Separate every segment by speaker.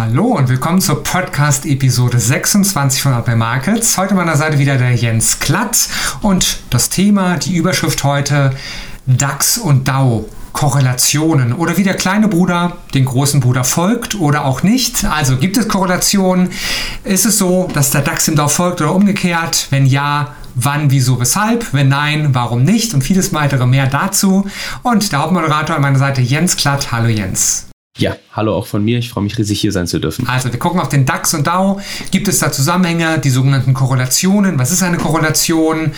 Speaker 1: Hallo und willkommen zur Podcast-Episode 26 von Apple Markets. Heute an meiner Seite wieder der Jens Klatt und das Thema, die Überschrift heute DAX und DAO. Korrelationen oder wie der kleine Bruder den großen Bruder folgt oder auch nicht. Also gibt es Korrelationen? Ist es so, dass der DAX dem DAO folgt oder umgekehrt? Wenn ja, wann, wieso, weshalb? Wenn nein, warum nicht? Und vieles weitere mehr dazu. Und der Hauptmoderator an meiner Seite Jens Klatt. Hallo Jens.
Speaker 2: Ja, hallo auch von mir. Ich freue mich riesig, hier sein zu dürfen.
Speaker 1: Also, wir gucken auf den DAX und DAO. Gibt es da Zusammenhänge, die sogenannten Korrelationen? Was ist eine Korrelation?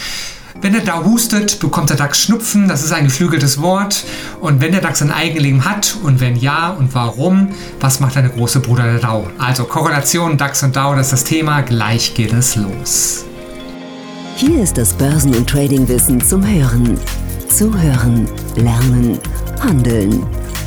Speaker 1: Wenn der DAO hustet, bekommt der DAX Schnupfen. Das ist ein geflügeltes Wort. Und wenn der DAX ein Eigenleben hat und wenn ja und warum, was macht eine große Bruder der DAO? Also Korrelation, DAX und DAO, das ist das Thema. Gleich geht es los.
Speaker 3: Hier ist das Börsen- und Tradingwissen zum Hören. Zuhören, lernen, handeln.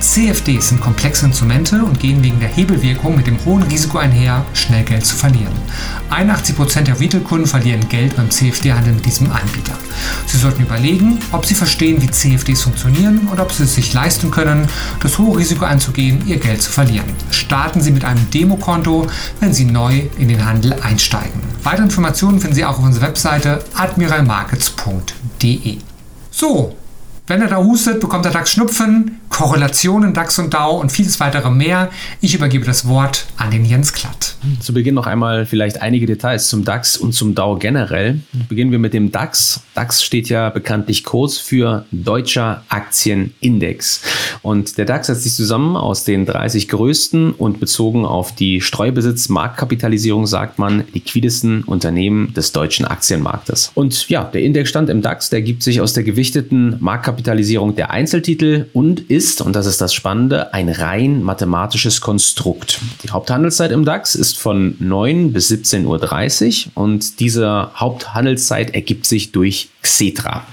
Speaker 1: CFDs sind komplexe Instrumente und gehen wegen der Hebelwirkung mit dem hohen Risiko einher, schnell Geld zu verlieren. 81% der Retail-Kunden verlieren Geld beim CFD-Handel mit diesem Anbieter. Sie sollten überlegen, ob Sie verstehen, wie CFDs funktionieren und ob Sie es sich leisten können, das hohe Risiko einzugehen, Ihr Geld zu verlieren. Starten Sie mit einem Demokonto, wenn Sie neu in den Handel einsteigen. Weitere Informationen finden Sie auch auf unserer Webseite admiralmarkets.de. So, wenn er da hustet, bekommt der DAX Schnupfen, Korrelationen DAX und DAO und vieles weitere mehr. Ich übergebe das Wort an den Jens Klatt.
Speaker 2: Zu Beginn noch einmal vielleicht einige Details zum DAX und zum DAO generell. Beginnen wir mit dem DAX. DAX steht ja bekanntlich kurz für Deutscher Aktienindex. Und der DAX setzt sich zusammen aus den 30 größten und bezogen auf die Streubesitz-Marktkapitalisierung sagt man liquidesten Unternehmen des deutschen Aktienmarktes. Und ja, der Indexstand im DAX, der gibt sich aus der gewichteten Marktkapitalisierung der Einzeltitel und ist, und das ist das Spannende, ein rein mathematisches Konstrukt. Die Haupthandelszeit im DAX ist ist von 9 bis 17.30 Uhr und diese Haupthandelszeit ergibt sich durch Xetra.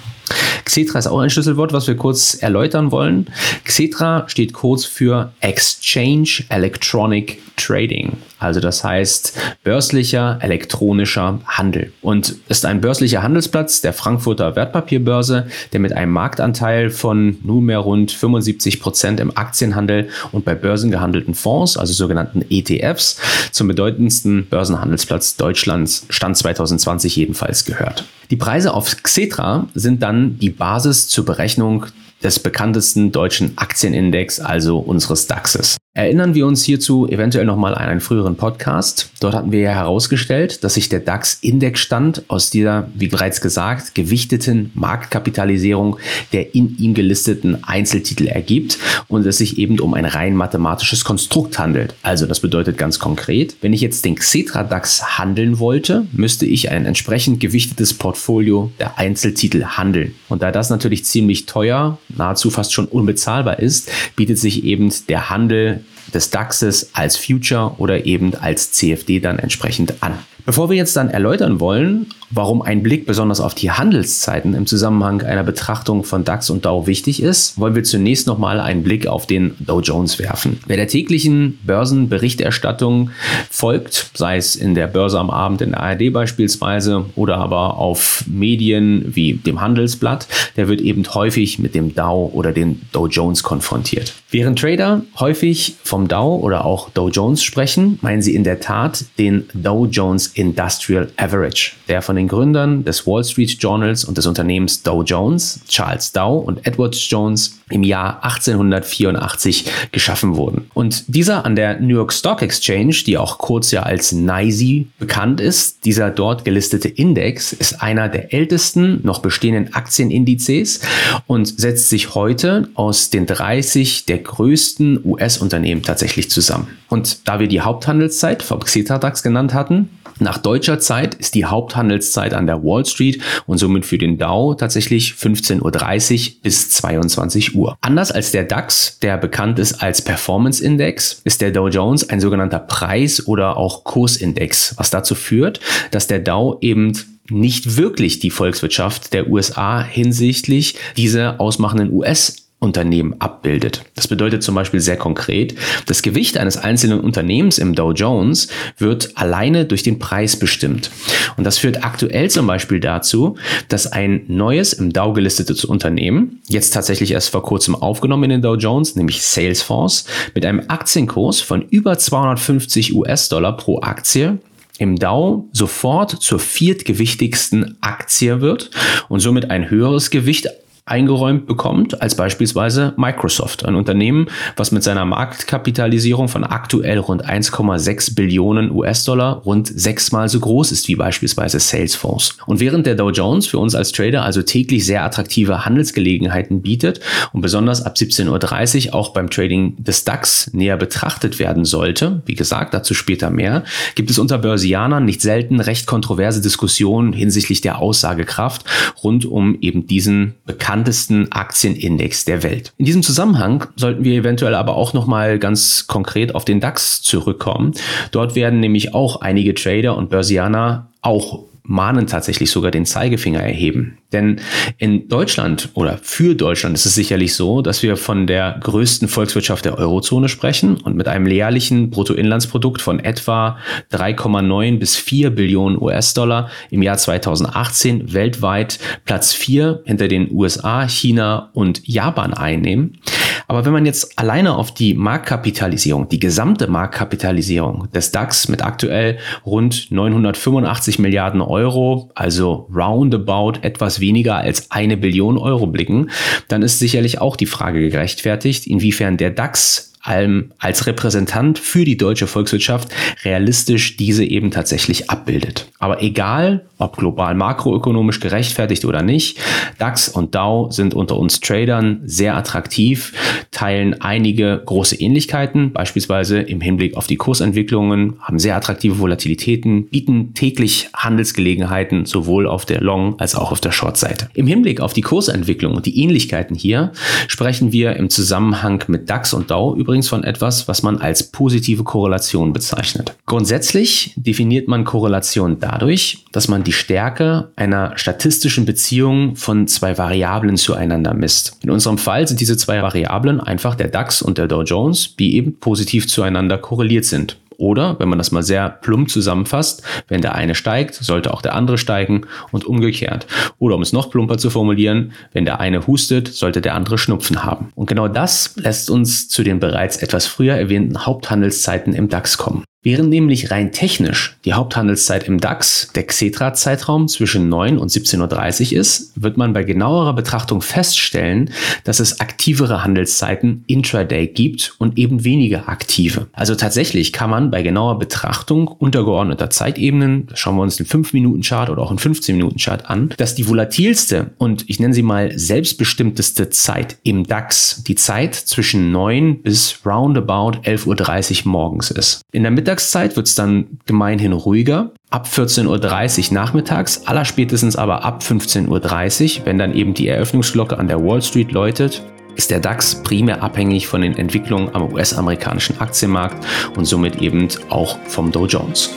Speaker 2: Xetra ist auch ein Schlüsselwort, was wir kurz erläutern wollen. Xetra steht kurz für Exchange Electronic Trading. Also das heißt börslicher elektronischer Handel und ist ein börslicher Handelsplatz der Frankfurter Wertpapierbörse, der mit einem Marktanteil von nunmehr rund 75 Prozent im Aktienhandel und bei börsengehandelten Fonds, also sogenannten ETFs, zum bedeutendsten Börsenhandelsplatz Deutschlands Stand 2020 jedenfalls gehört. Die Preise auf Xetra sind dann die Basis zur Berechnung des bekanntesten deutschen Aktienindex, also unseres DAXes. Erinnern wir uns hierzu eventuell nochmal an einen früheren Podcast. Dort hatten wir ja herausgestellt, dass sich der DAX-Indexstand aus dieser, wie bereits gesagt, gewichteten Marktkapitalisierung der in ihm gelisteten Einzeltitel ergibt und es sich eben um ein rein mathematisches Konstrukt handelt. Also das bedeutet ganz konkret, wenn ich jetzt den Xetra DAX handeln wollte, müsste ich ein entsprechend gewichtetes Portfolio der Einzeltitel handeln. Und da das natürlich ziemlich teuer, nahezu fast schon unbezahlbar ist, bietet sich eben der Handel des DAXes als Future oder eben als CFD dann entsprechend an. Bevor wir jetzt dann erläutern wollen, warum ein Blick besonders auf die Handelszeiten im Zusammenhang einer Betrachtung von DAX und DAO wichtig ist, wollen wir zunächst nochmal einen Blick auf den Dow Jones werfen. Wer der täglichen Börsenberichterstattung folgt, sei es in der Börse am Abend in der ARD beispielsweise oder aber auf Medien wie dem Handelsblatt, der wird eben häufig mit dem Dow oder dem Dow Jones konfrontiert. Während Trader häufig vom Dow oder auch Dow Jones sprechen, meinen sie in der Tat den Dow Jones Industrial Average, der von den Gründern des Wall Street Journals und des Unternehmens Dow Jones, Charles Dow und Edward Jones im Jahr 1884 geschaffen wurden. Und dieser an der New York Stock Exchange, die auch kurz ja als NYSE bekannt ist, dieser dort gelistete Index ist einer der ältesten noch bestehenden Aktienindizes und setzt sich heute aus den 30 der größten US-Unternehmen tatsächlich zusammen. Und da wir die Haupthandelszeit vom Xetra DAX genannt hatten, Nach deutscher Zeit ist die Haupthandelszeit an der Wall Street und somit für den Dow tatsächlich 15.30 Uhr bis 22 Uhr. Anders als der DAX, der bekannt ist als Performance Index, ist der Dow Jones ein sogenannter Preis- oder auch Kursindex, was dazu führt, dass der Dow eben nicht wirklich die Volkswirtschaft der USA hinsichtlich dieser ausmachenden US Unternehmen abbildet. Das bedeutet zum Beispiel sehr konkret, das Gewicht eines einzelnen Unternehmens im Dow Jones wird alleine durch den Preis bestimmt. Und das führt aktuell zum Beispiel dazu, dass ein neues im Dow gelistetes Unternehmen, jetzt tatsächlich erst vor kurzem aufgenommen in den Dow Jones, nämlich Salesforce, mit einem Aktienkurs von über 250 US-Dollar pro Aktie im Dow sofort zur viertgewichtigsten Aktie wird und somit ein höheres Gewicht eingeräumt bekommt, als beispielsweise Microsoft, ein Unternehmen, was mit seiner Marktkapitalisierung von aktuell rund 1,6 Billionen US-Dollar rund sechsmal so groß ist wie beispielsweise Salesforce. Und während der Dow Jones für uns als Trader also täglich sehr attraktive Handelsgelegenheiten bietet und besonders ab 17.30 Uhr auch beim Trading des DAX näher betrachtet werden sollte, wie gesagt, dazu später mehr, gibt es unter Börsianern nicht selten recht kontroverse Diskussionen hinsichtlich der Aussagekraft rund um eben diesen bekannten bekanntesten Aktienindex der Welt. In diesem Zusammenhang sollten wir eventuell aber auch noch mal ganz konkret auf den DAX zurückkommen. Dort werden nämlich auch einige Trader und Börsianer auch mahnen tatsächlich sogar den Zeigefinger erheben. Denn in Deutschland oder für Deutschland ist es sicherlich so, dass wir von der größten Volkswirtschaft der Eurozone sprechen und mit einem jährlichen Bruttoinlandsprodukt von etwa 3,9 bis 4 Billionen US-Dollar im Jahr 2018 weltweit Platz 4 hinter den USA, China und Japan einnehmen. Aber wenn man jetzt alleine auf die Marktkapitalisierung, die gesamte Marktkapitalisierung des DAX mit aktuell rund 985 Milliarden Euro, also roundabout etwas weniger als eine Billion Euro blicken, dann ist sicherlich auch die Frage gerechtfertigt, inwiefern der DAX allem als Repräsentant für die deutsche Volkswirtschaft realistisch diese eben tatsächlich abbildet. Aber egal, ob global makroökonomisch gerechtfertigt oder nicht, DAX und DAO sind unter uns Tradern sehr attraktiv, teilen einige große Ähnlichkeiten, beispielsweise im Hinblick auf die Kursentwicklungen, haben sehr attraktive Volatilitäten, bieten täglich Handelsgelegenheiten sowohl auf der Long- als auch auf der Short-Seite. Im Hinblick auf die Kursentwicklung und die Ähnlichkeiten hier sprechen wir im Zusammenhang mit DAX und DAO übrigens übrigens von etwas, was man als positive Korrelation bezeichnet. Grundsätzlich definiert man Korrelation dadurch, dass man die Stärke einer statistischen Beziehung von zwei Variablen zueinander misst. In unserem Fall sind diese zwei Variablen einfach der DAX und der Dow Jones, die eben positiv zueinander korreliert sind. Oder, wenn man das mal sehr plump zusammenfasst, wenn der eine steigt, sollte auch der andere steigen und umgekehrt. Oder um es noch plumper zu formulieren, wenn der eine hustet, sollte der andere Schnupfen haben. Und genau das lässt uns zu den bereits etwas früher erwähnten Haupthandelszeiten im DAX kommen. Während nämlich rein technisch die Haupthandelszeit im DAX der Xetra-Zeitraum zwischen 9 und 17.30 Uhr ist, wird man bei genauerer Betrachtung feststellen, dass es aktivere Handelszeiten intraday gibt und eben weniger aktive. Also tatsächlich kann man bei genauer Betrachtung untergeordneter Zeitebenen, schauen wir uns den 5-Minuten-Chart oder auch einen 15-Minuten-Chart an, dass die volatilste und ich nenne sie mal selbstbestimmteste Zeit im DAX die Zeit zwischen 9 bis roundabout 11.30 Uhr morgens ist. In der Mittags Mittagszeit wird es dann gemeinhin ruhiger. Ab 14.30 Uhr nachmittags, allerspätestens aber ab 15.30 Uhr, wenn dann eben die Eröffnungsglocke an der Wall Street läutet, ist der DAX primär abhängig von den Entwicklungen am US-amerikanischen Aktienmarkt und somit eben auch vom Dow Jones.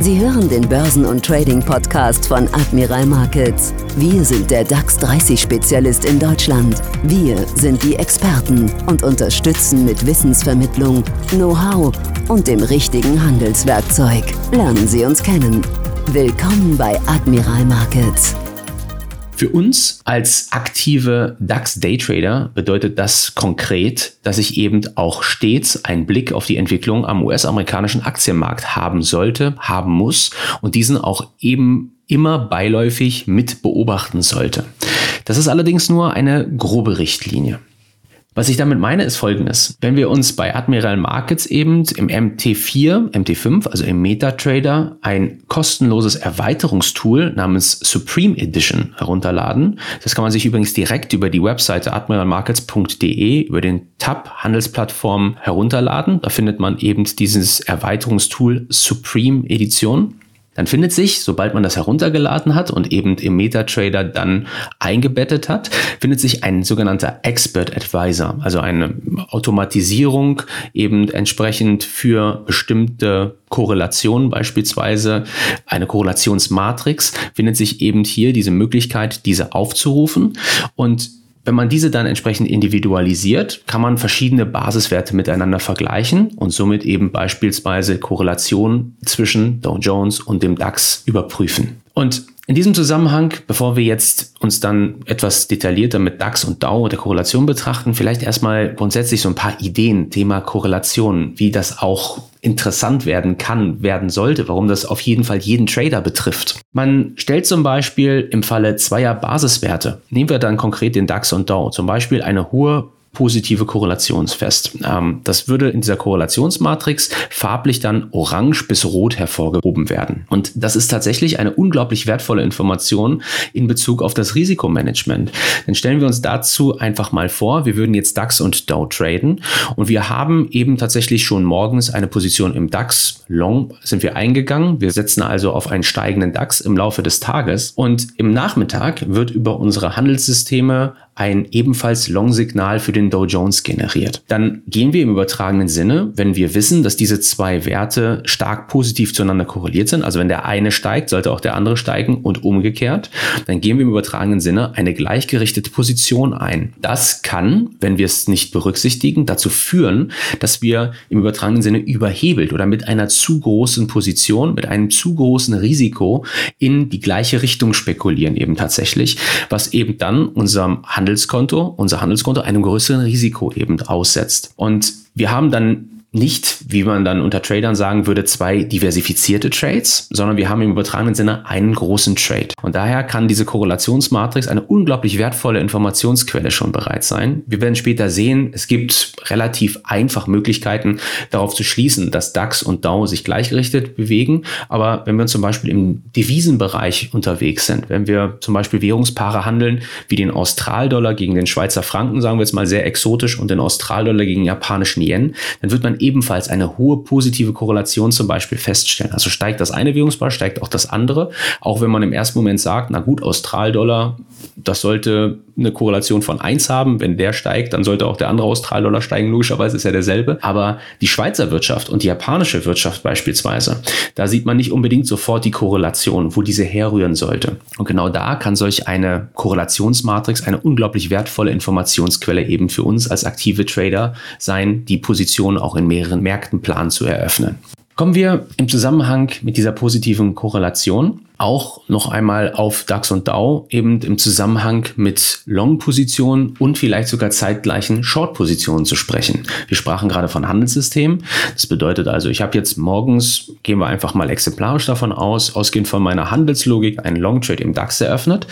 Speaker 3: Sie hören den Börsen- und Trading-Podcast von Admiral Markets. Wir sind der DAX 30-Spezialist in Deutschland. Wir sind die Experten und unterstützen mit Wissensvermittlung, Know-how und dem richtigen Handelswerkzeug. Lernen Sie uns kennen. Willkommen bei Admiral Markets.
Speaker 2: Für uns als aktive DAX-Daytrader bedeutet das konkret, dass ich eben auch stets einen Blick auf die Entwicklung am US-amerikanischen Aktienmarkt haben sollte, haben muss und diesen auch eben immer beiläufig mit beobachten sollte. Das ist allerdings nur eine grobe Richtlinie. Was ich damit meine, ist folgendes. Wenn wir uns bei Admiral Markets eben im MT4, MT5, also im MetaTrader, ein kostenloses Erweiterungstool namens Supreme Edition herunterladen, das kann man sich übrigens direkt über die Webseite admiralmarkets.de über den Tab Handelsplattform herunterladen. Da findet man eben dieses Erweiterungstool Supreme Edition. Dann findet sich, sobald man das heruntergeladen hat und eben im MetaTrader dann eingebettet hat, findet sich ein sogenannter Expert Advisor, also eine Automatisierung eben entsprechend für bestimmte Korrelationen, beispielsweise. Eine Korrelationsmatrix, findet sich eben hier diese Möglichkeit, diese aufzurufen. Und wenn man diese dann entsprechend individualisiert, kann man verschiedene Basiswerte miteinander vergleichen und somit eben beispielsweise Korrelationen zwischen Dow Jones und dem DAX überprüfen. Und in diesem Zusammenhang, bevor wir jetzt uns dann etwas detaillierter mit DAX und DAO der Korrelation betrachten, vielleicht erstmal grundsätzlich so ein paar Ideen, Thema Korrelation, wie das auch interessant werden kann, werden sollte, warum das auf jeden Fall jeden Trader betrifft. Man stellt zum Beispiel im Falle zweier Basiswerte, nehmen wir dann konkret den DAX und DAO, zum Beispiel eine hohe positive Korrelationsfest. Ähm, das würde in dieser Korrelationsmatrix farblich dann orange bis rot hervorgehoben werden. Und das ist tatsächlich eine unglaublich wertvolle Information in Bezug auf das Risikomanagement. Dann stellen wir uns dazu einfach mal vor, wir würden jetzt DAX und Dow traden und wir haben eben tatsächlich schon morgens eine Position im DAX. Long sind wir eingegangen. Wir setzen also auf einen steigenden DAX im Laufe des Tages und im Nachmittag wird über unsere Handelssysteme ein ebenfalls Long-Signal für den Dow Jones generiert. Dann gehen wir im übertragenen Sinne, wenn wir wissen, dass diese zwei Werte stark positiv zueinander korreliert sind, also wenn der eine steigt, sollte auch der andere steigen und umgekehrt, dann gehen wir im übertragenen Sinne eine gleichgerichtete Position ein. Das kann, wenn wir es nicht berücksichtigen, dazu führen, dass wir im übertragenen Sinne überhebelt oder mit einer zu großen Position, mit einem zu großen Risiko in die gleiche Richtung spekulieren eben tatsächlich, was eben dann unserem Handel Handelskonto, unser Handelskonto einem größeren Risiko eben aussetzt. Und wir haben dann nicht, wie man dann unter Tradern sagen würde, zwei diversifizierte Trades, sondern wir haben im übertragenen Sinne einen großen Trade. Und daher kann diese Korrelationsmatrix eine unglaublich wertvolle Informationsquelle schon bereits sein. Wir werden später sehen, es gibt relativ einfach Möglichkeiten darauf zu schließen, dass DAX und DAO sich gleichgerichtet bewegen. Aber wenn wir zum Beispiel im Devisenbereich unterwegs sind, wenn wir zum Beispiel Währungspaare handeln, wie den Australdollar gegen den Schweizer Franken, sagen wir jetzt mal sehr exotisch, und den Australdollar gegen den japanischen Yen, dann wird man ebenfalls eine hohe positive Korrelation zum Beispiel feststellen. Also steigt das eine Währungspaar, steigt auch das andere. Auch wenn man im ersten Moment sagt, na gut, Australdollar, das sollte eine Korrelation von 1 haben. Wenn der steigt, dann sollte auch der andere Australdollar steigen. Logischerweise ist ja derselbe. Aber die Schweizer Wirtschaft und die japanische Wirtschaft beispielsweise, da sieht man nicht unbedingt sofort die Korrelation, wo diese herrühren sollte. Und genau da kann solch eine Korrelationsmatrix eine unglaublich wertvolle Informationsquelle eben für uns als aktive Trader sein, die Position auch in mehreren Märkten planen zu eröffnen. Kommen wir im Zusammenhang mit dieser positiven Korrelation auch noch einmal auf DAX und DAO eben im Zusammenhang mit Long-Positionen und vielleicht sogar zeitgleichen Short-Positionen zu sprechen. Wir sprachen gerade von Handelssystemen. Das bedeutet also, ich habe jetzt morgens, gehen wir einfach mal exemplarisch davon aus, ausgehend von meiner Handelslogik, einen Long-Trade im DAX eröffnet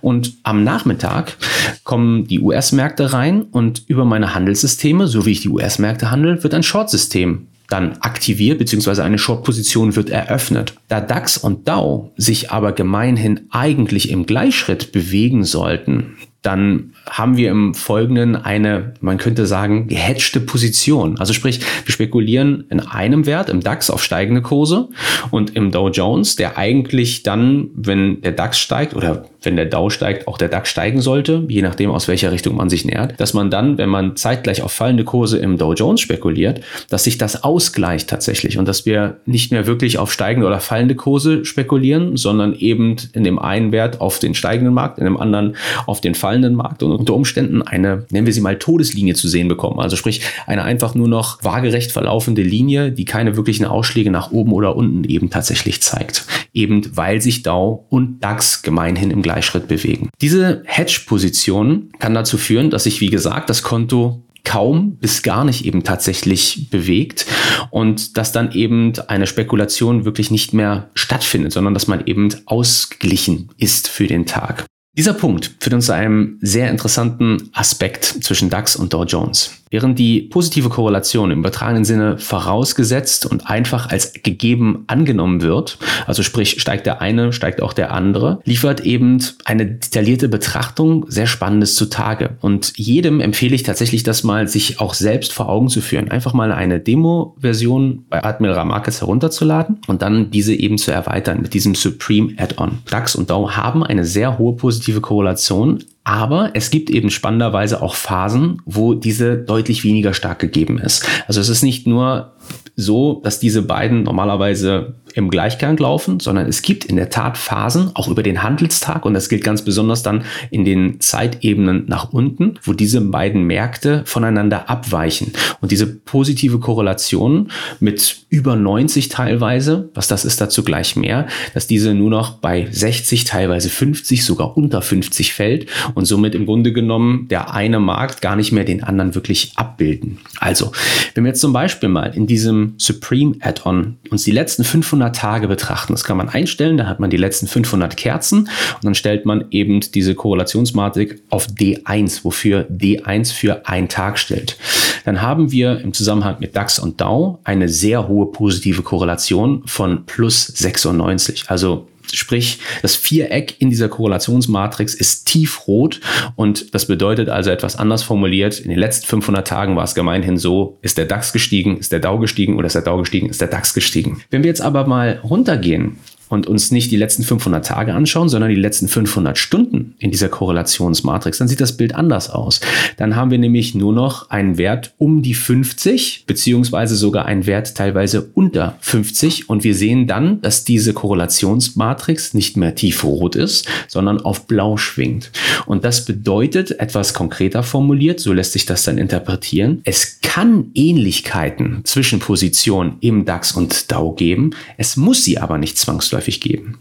Speaker 2: und am Nachmittag kommen die US-Märkte rein und über meine Handelssysteme, so wie ich die US-Märkte handle, wird ein Short-System dann aktiviert, beziehungsweise eine Short-Position wird eröffnet. Da DAX und DAO sich aber gemeinhin eigentlich im Gleichschritt bewegen sollten, dann haben wir im Folgenden eine, man könnte sagen, gehatchte Position. Also sprich, wir spekulieren in einem Wert im DAX auf steigende Kurse und im Dow Jones, der eigentlich dann, wenn der DAX steigt oder wenn der Dow steigt, auch der DAX steigen sollte, je nachdem, aus welcher Richtung man sich nähert, dass man dann, wenn man zeitgleich auf fallende Kurse im Dow Jones spekuliert, dass sich das ausgleicht tatsächlich und dass wir nicht mehr wirklich auf steigende oder fallende Kurse spekulieren, sondern eben in dem einen Wert auf den steigenden Markt, in dem anderen auf den fallenden Markt und unter Umständen eine, nennen wir sie mal Todeslinie zu sehen bekommen. Also sprich, eine einfach nur noch waagerecht verlaufende Linie, die keine wirklichen Ausschläge nach oben oder unten eben tatsächlich zeigt. Eben weil sich Dow und DAX gemeinhin im Gleichschritt bewegen. Diese Hedge-Position kann dazu führen, dass sich, wie gesagt, das Konto kaum bis gar nicht eben tatsächlich bewegt und dass dann eben eine Spekulation wirklich nicht mehr stattfindet, sondern dass man eben ausgeglichen ist für den Tag. Dieser Punkt führt uns zu einem sehr interessanten Aspekt zwischen DAX und Dow Jones. Während die positive Korrelation im übertragenen Sinne vorausgesetzt und einfach als gegeben angenommen wird, also sprich steigt der eine, steigt auch der andere, liefert eben eine detaillierte Betrachtung sehr Spannendes zutage. Und jedem empfehle ich tatsächlich, das mal sich auch selbst vor Augen zu führen. Einfach mal eine Demo-Version bei Admiral Markets herunterzuladen und dann diese eben zu erweitern mit diesem Supreme Add-on. DAX und DAO haben eine sehr hohe positive Korrelation, aber es gibt eben spannenderweise auch Phasen, wo diese deutlich weniger stark gegeben ist. Also es ist nicht nur so, dass diese beiden normalerweise im Gleichgang laufen, sondern es gibt in der Tat Phasen, auch über den Handelstag, und das gilt ganz besonders dann in den Zeitebenen nach unten, wo diese beiden Märkte voneinander abweichen. Und diese positive Korrelation mit über 90 teilweise, was das ist dazu gleich mehr, dass diese nur noch bei 60, teilweise 50, sogar unter 50 fällt und somit im Grunde genommen der eine Markt gar nicht mehr den anderen wirklich abbilden. Also, wenn wir jetzt zum Beispiel mal in diesem Supreme Add-on uns die letzten 500 500 Tage betrachten. Das kann man einstellen, da hat man die letzten 500 Kerzen und dann stellt man eben diese Korrelationsmatrix auf D1, wofür D1 für ein Tag stellt. Dann haben wir im Zusammenhang mit DAX und DAO eine sehr hohe positive Korrelation von plus 96. Also Sprich, das Viereck in dieser Korrelationsmatrix ist tiefrot und das bedeutet also etwas anders formuliert. In den letzten 500 Tagen war es gemeinhin so, ist der DAX gestiegen, ist der DAO gestiegen oder ist der DAO gestiegen, ist der DAX gestiegen. Wenn wir jetzt aber mal runtergehen und uns nicht die letzten 500 Tage anschauen, sondern die letzten 500 Stunden in dieser Korrelationsmatrix, dann sieht das Bild anders aus. Dann haben wir nämlich nur noch einen Wert um die 50, beziehungsweise sogar einen Wert teilweise unter 50. Und wir sehen dann, dass diese Korrelationsmatrix nicht mehr tiefrot ist, sondern auf blau schwingt. Und das bedeutet, etwas konkreter formuliert, so lässt sich das dann interpretieren, es kann Ähnlichkeiten zwischen Positionen im DAX und DAO geben, es muss sie aber nicht zwangsläufig zwangsläufig geben.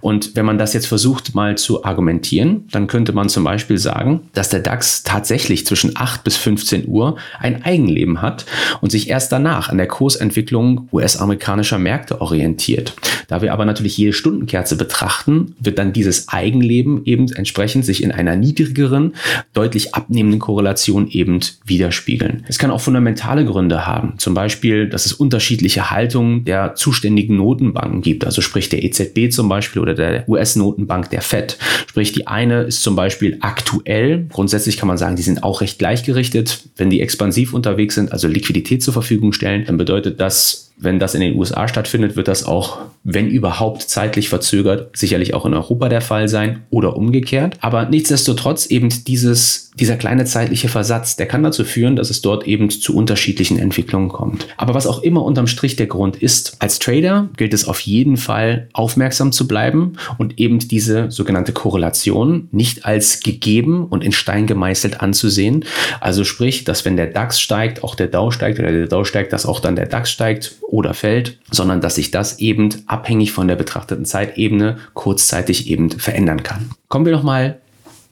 Speaker 2: Und wenn man das jetzt versucht mal zu argumentieren, dann könnte man zum Beispiel sagen, dass der DAX tatsächlich zwischen 8 bis 15 Uhr ein Eigenleben hat und sich erst danach an der Kursentwicklung US-amerikanischer Märkte orientiert. Da wir aber natürlich jede Stundenkerze betrachten, wird dann dieses Eigenleben eben entsprechend sich in einer niedrigeren, deutlich abnehmenden Korrelation eben widerspiegeln. Es kann auch fundamentale Gründe haben, zum Beispiel, dass es unterschiedliche Haltungen der zuständigen Notenbanken gibt, also sprich der EZB zum Beispiel oder der US-Notenbank der Fed. Sprich, die eine ist zum Beispiel aktuell, grundsätzlich kann man sagen, die sind auch recht gleichgerichtet. Wenn die expansiv unterwegs sind, also Liquidität zur Verfügung stellen, dann bedeutet das wenn das in den USA stattfindet, wird das auch, wenn überhaupt zeitlich verzögert, sicherlich auch in Europa der Fall sein oder umgekehrt. Aber nichtsdestotrotz eben dieses, dieser kleine zeitliche Versatz, der kann dazu führen, dass es dort eben zu unterschiedlichen Entwicklungen kommt. Aber was auch immer unterm Strich der Grund ist, als Trader gilt es auf jeden Fall aufmerksam zu bleiben und eben diese sogenannte Korrelation nicht als gegeben und in Stein gemeißelt anzusehen. Also sprich, dass wenn der DAX steigt, auch der DAO steigt oder der DAO steigt, dass auch dann der DAX steigt oder fällt, sondern dass sich das eben abhängig von der betrachteten Zeitebene kurzzeitig eben verändern kann. Kommen wir nochmal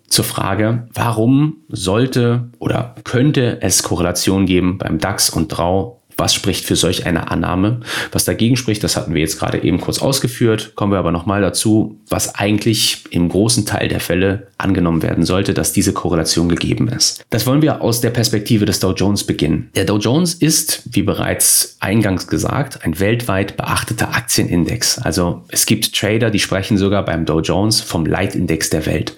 Speaker 2: zur Frage, warum sollte oder könnte es Korrelation geben beim DAX und DRAU was spricht für solch eine Annahme? Was dagegen spricht, das hatten wir jetzt gerade eben kurz ausgeführt. Kommen wir aber nochmal dazu, was eigentlich im großen Teil der Fälle angenommen werden sollte, dass diese Korrelation gegeben ist. Das wollen wir aus der Perspektive des Dow Jones beginnen. Der Dow Jones ist, wie bereits eingangs gesagt, ein weltweit beachteter Aktienindex. Also es gibt Trader, die sprechen sogar beim Dow Jones vom Leitindex der Welt.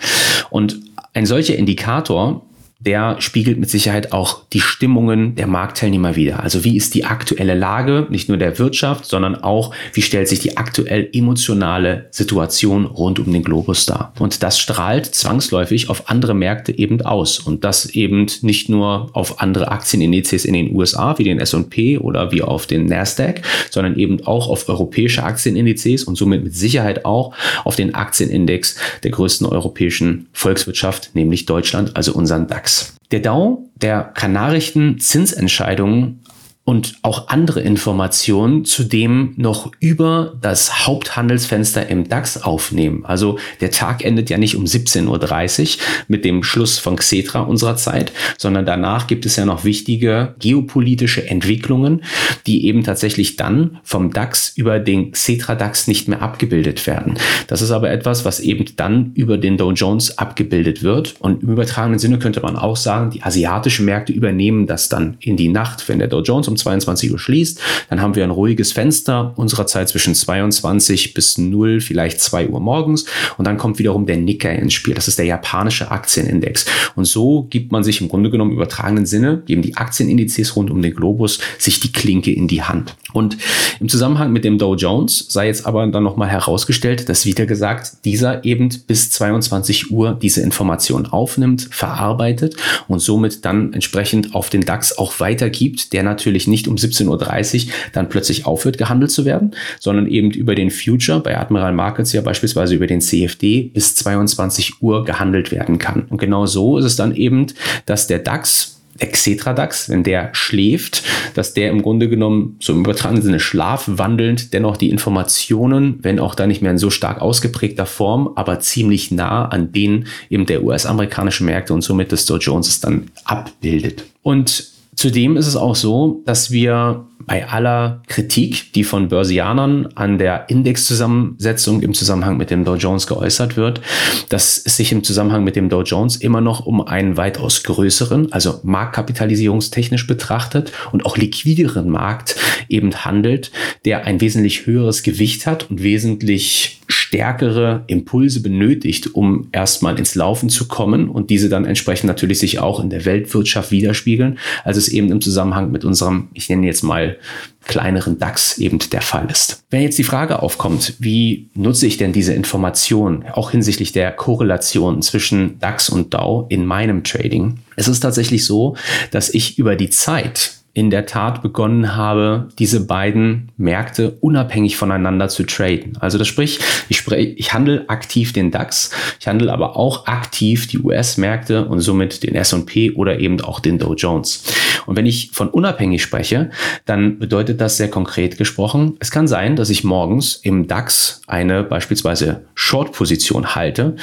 Speaker 2: Und ein solcher Indikator der spiegelt mit Sicherheit auch die Stimmungen der Marktteilnehmer wider. Also wie ist die aktuelle Lage, nicht nur der Wirtschaft, sondern auch, wie stellt sich die aktuell emotionale Situation rund um den Globus dar. Und das strahlt zwangsläufig auf andere Märkte eben aus. Und das eben nicht nur auf andere Aktienindizes in den USA, wie den S&P oder wie auf den Nasdaq, sondern eben auch auf europäische Aktienindizes und somit mit Sicherheit auch auf den Aktienindex der größten europäischen Volkswirtschaft, nämlich Deutschland, also unseren DAX. Der DAO, der kann Nachrichten, Zinsentscheidungen und auch andere Informationen zudem noch über das Haupthandelsfenster im DAX aufnehmen. Also der Tag endet ja nicht um 17.30 Uhr mit dem Schluss von Xetra unserer Zeit, sondern danach gibt es ja noch wichtige geopolitische Entwicklungen, die eben tatsächlich dann vom DAX über den Xetra DAX nicht mehr abgebildet werden. Das ist aber etwas, was eben dann über den Dow Jones abgebildet wird. Und im übertragenen Sinne könnte man auch sagen, die asiatischen Märkte übernehmen das dann in die Nacht, wenn der Dow Jones um 22 Uhr schließt, dann haben wir ein ruhiges Fenster unserer Zeit zwischen 22 bis 0, vielleicht 2 Uhr morgens und dann kommt wiederum der Nikkei ins Spiel. Das ist der japanische Aktienindex. Und so gibt man sich im Grunde genommen übertragenen Sinne, geben die Aktienindizes rund um den Globus sich die Klinke in die Hand. Und im Zusammenhang mit dem Dow Jones sei jetzt aber dann nochmal herausgestellt, dass wieder gesagt, dieser eben bis 22 Uhr diese Information aufnimmt, verarbeitet und somit dann entsprechend auf den DAX auch weitergibt, der natürlich nicht um 17.30 Uhr dann plötzlich aufhört, gehandelt zu werden, sondern eben über den Future, bei Admiral Markets ja beispielsweise über den CFD bis 22 Uhr gehandelt werden kann. Und genau so ist es dann eben, dass der DAX der DAX, wenn der schläft, dass der im Grunde genommen so im übertragenen Sinne schlafwandelnd dennoch die Informationen, wenn auch da nicht mehr in so stark ausgeprägter Form, aber ziemlich nah an denen eben der US-amerikanischen Märkte und somit des Dow Jones dann abbildet. Und Zudem ist es auch so, dass wir bei aller Kritik, die von Börsianern an der Indexzusammensetzung im Zusammenhang mit dem Dow Jones geäußert wird, dass es sich im Zusammenhang mit dem Dow Jones immer noch um einen weitaus größeren, also marktkapitalisierungstechnisch betrachtet und auch liquideren Markt eben handelt, der ein wesentlich höheres Gewicht hat und wesentlich stärkere Impulse benötigt, um erstmal ins Laufen zu kommen und diese dann entsprechend natürlich sich auch in der Weltwirtschaft widerspiegeln, als es eben im Zusammenhang mit unserem, ich nenne jetzt mal kleineren DAX eben der Fall ist. Wenn jetzt die Frage aufkommt, wie nutze ich denn diese Information, auch hinsichtlich der Korrelation zwischen DAX und DAO in meinem Trading, es ist tatsächlich so, dass ich über die Zeit in der Tat begonnen habe, diese beiden Märkte unabhängig voneinander zu traden. Also das sprich, ich, sprech, ich handle aktiv den DAX, ich handle aber auch aktiv die US-Märkte und somit den S&P oder eben auch den Dow Jones. Und wenn ich von unabhängig spreche, dann bedeutet das sehr konkret gesprochen, es kann sein, dass ich morgens im DAX eine beispielsweise Short-Position halte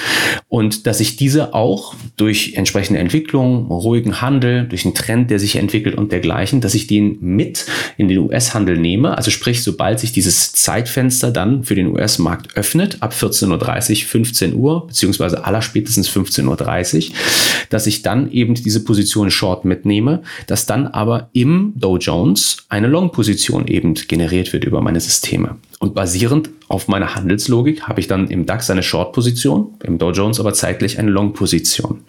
Speaker 2: und dass ich diese auch durch entsprechende Entwicklung, ruhigen Handel, durch einen Trend, der sich entwickelt und dergleichen entsprechend, dass ich den mit in den US-Handel nehme. Also sprich, sobald sich dieses Zeitfenster dann für den US-Markt öffnet, ab 14.30 Uhr, 15 Uhr, beziehungsweise allerspätestens 15.30 Uhr, dass ich dann eben diese Position Short mitnehme, dass dann aber im Dow Jones eine Long-Position eben generiert wird über meine Systeme. Und basierend auf meiner Handelslogik habe ich dann im DAX eine Short-Position, im Dow Jones aber zeitlich eine Long-Position.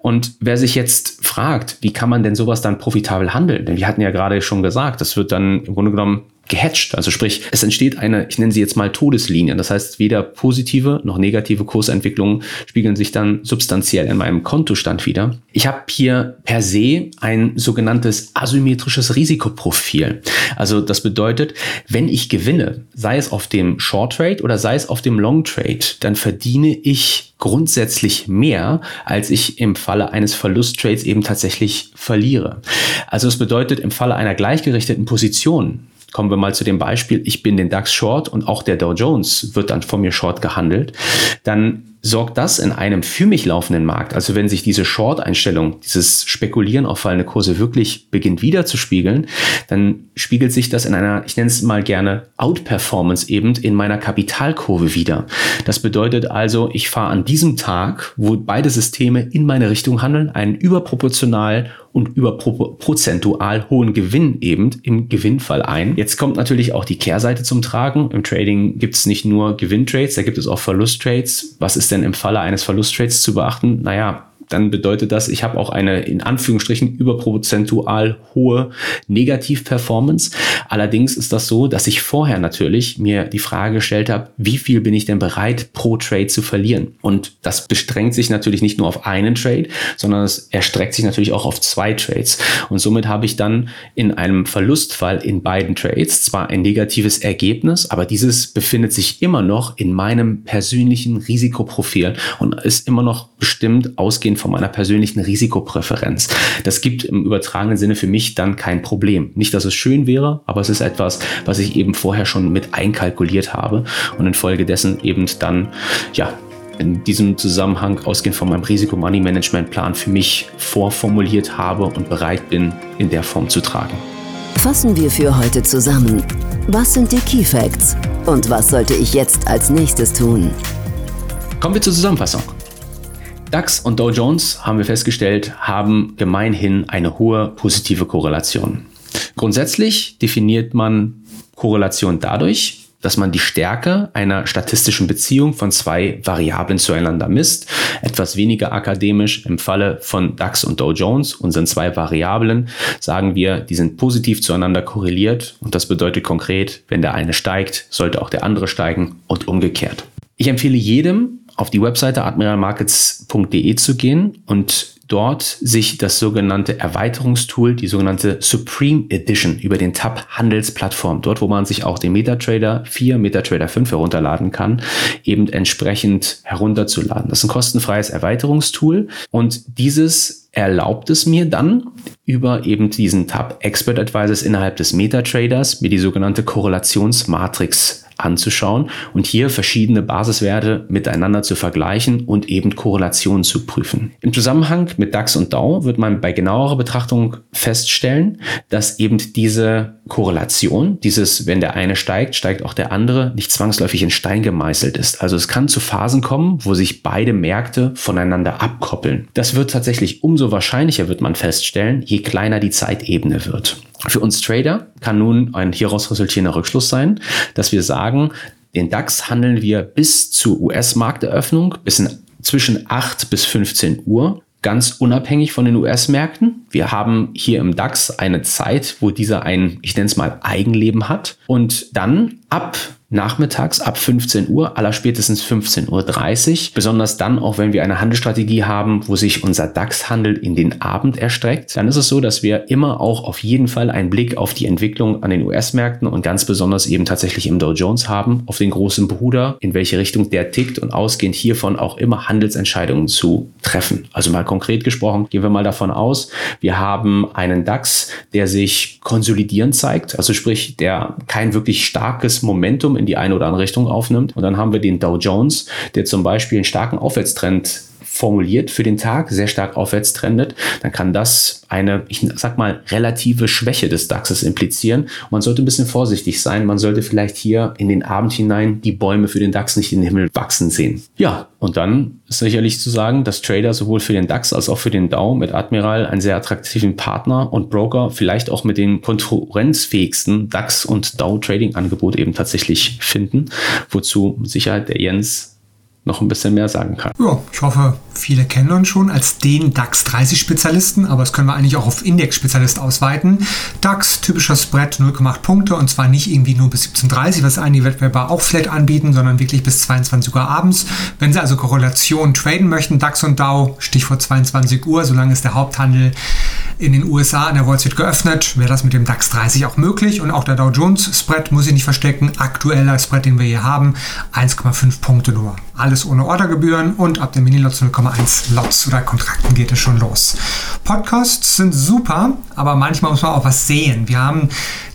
Speaker 2: Und wer sich jetzt fragt, wie kann man denn sowas dann profitabel handeln? Denn wir hatten ja gerade schon gesagt, das wird dann im Grunde genommen gehatcht. Also sprich, es entsteht eine, ich nenne sie jetzt mal Todeslinie. Das heißt, weder positive noch negative Kursentwicklungen spiegeln sich dann substanziell in meinem Kontostand wieder. Ich habe hier per se ein sogenanntes asymmetrisches Risikoprofil. Also das bedeutet, wenn ich gewinne, sei es auf dem Short Trade oder sei es auf dem Long Trade, dann verdiene ich grundsätzlich mehr, als ich im Falle eines Verlusttrades eben tatsächlich verliere. Also es bedeutet, im Falle einer gleichgerichteten Position Kommen wir mal zu dem Beispiel, ich bin den DAX Short und auch der Dow Jones wird dann von mir Short gehandelt. Dann sorgt das in einem für mich laufenden Markt, also wenn sich diese Short-Einstellung, dieses Spekulieren auf fallende Kurse wirklich beginnt wiederzuspiegeln, dann spiegelt sich das in einer, ich nenne es mal gerne, Outperformance eben in meiner Kapitalkurve wieder. Das bedeutet also, ich fahre an diesem Tag, wo beide Systeme in meine Richtung handeln, einen überproportional und überprozentual hohen Gewinn eben im Gewinnfall ein. Jetzt kommt natürlich auch die Kehrseite zum Tragen. Im Trading gibt es nicht nur Gewinntrades, da gibt es auch Verlusttrades. Was ist denn im Falle eines Verlusttrades zu beachten? Naja, dann bedeutet das, ich habe auch eine in Anführungsstrichen überprozentual hohe Negativ-Performance. Allerdings ist das so, dass ich vorher natürlich mir die Frage gestellt habe, wie viel bin ich denn bereit pro Trade zu verlieren? Und das bestrengt sich natürlich nicht nur auf einen Trade, sondern es erstreckt sich natürlich auch auf zwei Trades. Und somit habe ich dann in einem Verlustfall in beiden Trades zwar ein negatives Ergebnis, aber dieses befindet sich immer noch in meinem persönlichen Risikoprofil und ist immer noch bestimmt ausgehend ausgehend von meiner persönlichen Risikopräferenz. Das gibt im übertragenen Sinne für mich dann kein Problem. Nicht, dass es schön wäre, aber es ist etwas, was ich eben vorher schon mit einkalkuliert habe und infolgedessen eben dann, ja, in diesem Zusammenhang ausgehend von meinem Risiko-Money-Management-Plan für mich vorformuliert habe und bereit bin, in der Form zu tragen.
Speaker 3: Fassen wir für heute zusammen. Was sind die Key Facts und was sollte ich jetzt als nächstes tun?
Speaker 2: Kommen wir zur Zusammenfassung. DAX und Dow Jones, haben wir festgestellt, haben gemeinhin eine hohe positive Korrelation. Grundsätzlich definiert man Korrelation dadurch, dass man die Stärke einer statistischen Beziehung von zwei Variablen zueinander misst. Etwas weniger akademisch im Falle von DAX und Dow Jones, unseren zwei Variablen, sagen wir, die sind positiv zueinander korreliert und das bedeutet konkret, wenn der eine steigt, sollte auch der andere steigen und umgekehrt. Ich empfehle jedem, auf die Webseite admiralmarkets.de zu gehen und dort sich das sogenannte Erweiterungstool, die sogenannte Supreme Edition über den Tab Handelsplattform, dort wo man sich auch den MetaTrader 4, MetaTrader 5 herunterladen kann, eben entsprechend herunterzuladen. Das ist ein kostenfreies Erweiterungstool und dieses erlaubt es mir dann über eben diesen Tab Expert Advisors innerhalb des MetaTraders mir die sogenannte Korrelationsmatrix anzuschauen und hier verschiedene Basiswerte miteinander zu vergleichen und eben Korrelationen zu prüfen. Im Zusammenhang mit DAX und DAO wird man bei genauerer Betrachtung feststellen, dass eben diese Korrelation, dieses, wenn der eine steigt, steigt auch der andere, nicht zwangsläufig in Stein gemeißelt ist. Also es kann zu Phasen kommen, wo sich beide Märkte voneinander abkoppeln. Das wird tatsächlich umso wahrscheinlicher, wird man feststellen, je kleiner die Zeitebene wird. Für uns Trader kann nun ein hieraus resultierender Rückschluss sein, dass wir sagen, den DAX handeln wir bis zur US-Markteröffnung, bis in zwischen 8 bis 15 Uhr ganz unabhängig von den US-Märkten. Wir haben hier im DAX eine Zeit, wo dieser ein, ich nenne es mal, Eigenleben hat. Und dann ab nachmittags ab 15 Uhr, aller spätestens 15.30 Uhr. Besonders dann auch, wenn wir eine Handelsstrategie haben, wo sich unser DAX-Handel in den Abend erstreckt, dann ist es so, dass wir immer auch auf jeden Fall einen Blick auf die Entwicklung an den US-Märkten und ganz besonders eben tatsächlich im Dow Jones haben, auf den großen Bruder, in welche Richtung der tickt und ausgehend hiervon auch immer Handelsentscheidungen zu treffen. Also mal konkret gesprochen, gehen wir mal davon aus, wir haben einen DAX, der sich konsolidierend zeigt, also sprich, der kein wirklich starkes Momentum in die eine oder andere Richtung aufnimmt. Und dann haben wir den Dow Jones, der zum Beispiel einen starken Aufwärtstrend formuliert für den Tag, sehr stark aufwärts trendet, dann kann das eine, ich sag mal, relative Schwäche des DAXes implizieren. Man sollte ein bisschen vorsichtig sein. Man sollte vielleicht hier in den Abend hinein die Bäume für den DAX nicht in den Himmel wachsen sehen. Ja, und dann ist sicherlich zu sagen, dass Trader sowohl für den DAX als auch für den DAO mit Admiral einen sehr attraktiven Partner und Broker vielleicht auch mit den konkurrenzfähigsten DAX und DAO Trading Angebot eben tatsächlich finden, wozu mit Sicherheit der Jens noch ein bisschen mehr sagen kann.
Speaker 1: Ja, ich hoffe, viele kennen uns schon als den DAX 30 Spezialisten, aber das können wir eigentlich auch auf Index-Spezialist ausweiten. DAX, typischer Spread 0,8 Punkte und zwar nicht irgendwie nur bis 17.30 was einige Wettbewerber auch flat anbieten, sondern wirklich bis 22 Uhr abends. Wenn Sie also Korrelationen traden möchten, DAX und DAO, Stichwort 22 Uhr, solange ist der Haupthandel in den USA an der Wall Street geöffnet, wäre das mit dem DAX 30 auch möglich und auch der Dow Jones Spread muss ich nicht verstecken. Aktueller Spread, den wir hier haben, 1,5 Punkte nur. Alles ohne Ordergebühren und ab dem Mini-Lots 0,1 Lots oder Kontrakten geht es schon los. Podcasts sind super, aber manchmal muss man auch was sehen. Wir haben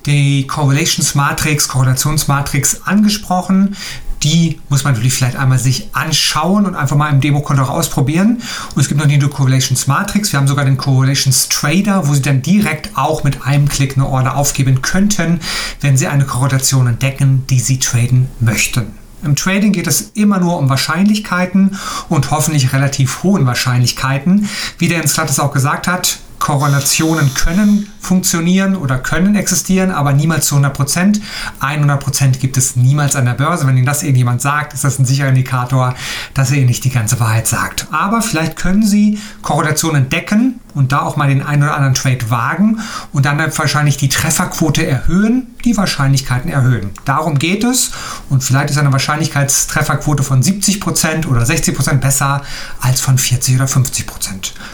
Speaker 1: die Correlations Matrix, Korrelationsmatrix angesprochen die muss man natürlich vielleicht einmal sich anschauen und einfach mal im Demokonto auch ausprobieren. Und es gibt noch die Correlations Matrix. Wir haben sogar den Correlations Trader, wo Sie dann direkt auch mit einem Klick eine Order aufgeben könnten, wenn Sie eine Korrelation entdecken, die Sie traden möchten. Im Trading geht es immer nur um Wahrscheinlichkeiten und hoffentlich relativ hohen Wahrscheinlichkeiten. Wie der Jens Klattes auch gesagt hat, Korrelationen können funktionieren oder können existieren, aber niemals zu 100 Prozent. 100 Prozent gibt es niemals an der Börse. Wenn Ihnen das irgendjemand sagt, ist das ein sicherer Indikator, dass er Ihnen nicht die ganze Wahrheit sagt. Aber vielleicht können Sie Korrelationen entdecken und da auch mal den einen oder anderen Trade wagen und dann wahrscheinlich die Trefferquote erhöhen, die Wahrscheinlichkeiten erhöhen. Darum geht es und vielleicht ist eine Wahrscheinlichkeitstrefferquote von 70% oder 60% besser als von 40 oder 50%.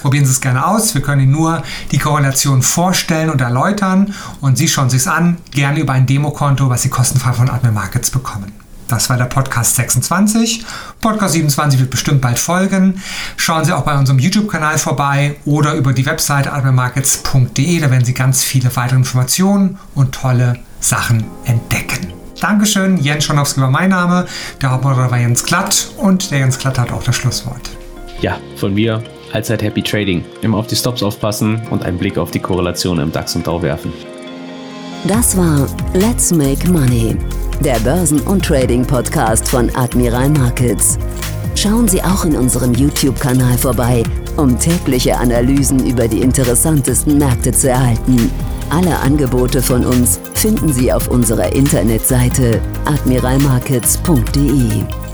Speaker 1: Probieren Sie es gerne aus. Wir können Ihnen nur die Korrelation vorstellen und erläutern und Sie schauen sich es an, gerne über ein Demokonto, was Sie kostenfrei von Admin Markets bekommen. Das war der Podcast 26. Podcast 27 wird bestimmt bald folgen. Schauen Sie auch bei unserem YouTube-Kanal vorbei oder über die Webseite admirmarkets.de. Da werden Sie ganz viele weitere Informationen und tolle Sachen entdecken. Dankeschön, Jens Schonowski war mein Name, der Hauptmoderator war Jens Glatt und der Jens Glatt hat auch das Schlusswort.
Speaker 2: Ja, von mir allzeit Happy Trading. Immer auf die Stops aufpassen und einen Blick auf die Korrelation im DAX und DAO werfen.
Speaker 3: Das war Let's Make Money, der Börsen- und Trading-Podcast von Admiral Markets. Schauen Sie auch in unserem YouTube-Kanal vorbei, um tägliche Analysen über die interessantesten Märkte zu erhalten. Alle Angebote von uns finden Sie auf unserer Internetseite admiralmarkets.de.